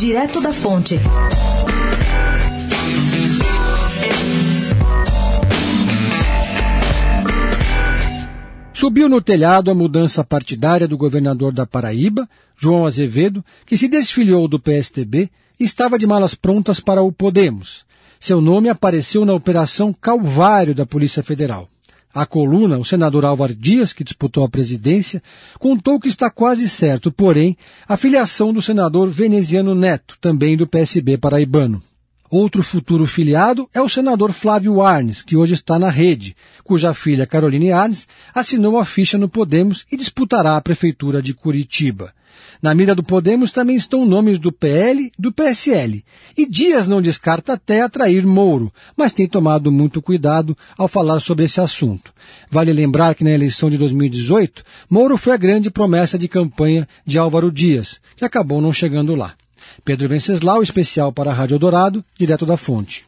Direto da Fonte. Subiu no telhado a mudança partidária do governador da Paraíba, João Azevedo, que se desfiliou do PSTB e estava de malas prontas para o Podemos. Seu nome apareceu na Operação Calvário da Polícia Federal. A coluna, o senador Álvaro Dias, que disputou a presidência, contou que está quase certo, porém, a filiação do senador veneziano Neto, também do PSB paraibano. Outro futuro filiado é o senador Flávio Arnes, que hoje está na rede, cuja filha Caroline Arnes assinou a ficha no Podemos e disputará a prefeitura de Curitiba. Na mira do Podemos também estão nomes do PL e do PSL. E Dias não descarta até atrair Mouro, mas tem tomado muito cuidado ao falar sobre esse assunto. Vale lembrar que na eleição de 2018, Mouro foi a grande promessa de campanha de Álvaro Dias, que acabou não chegando lá. Pedro Venceslau, especial para a Rádio Dourado, direto da fonte.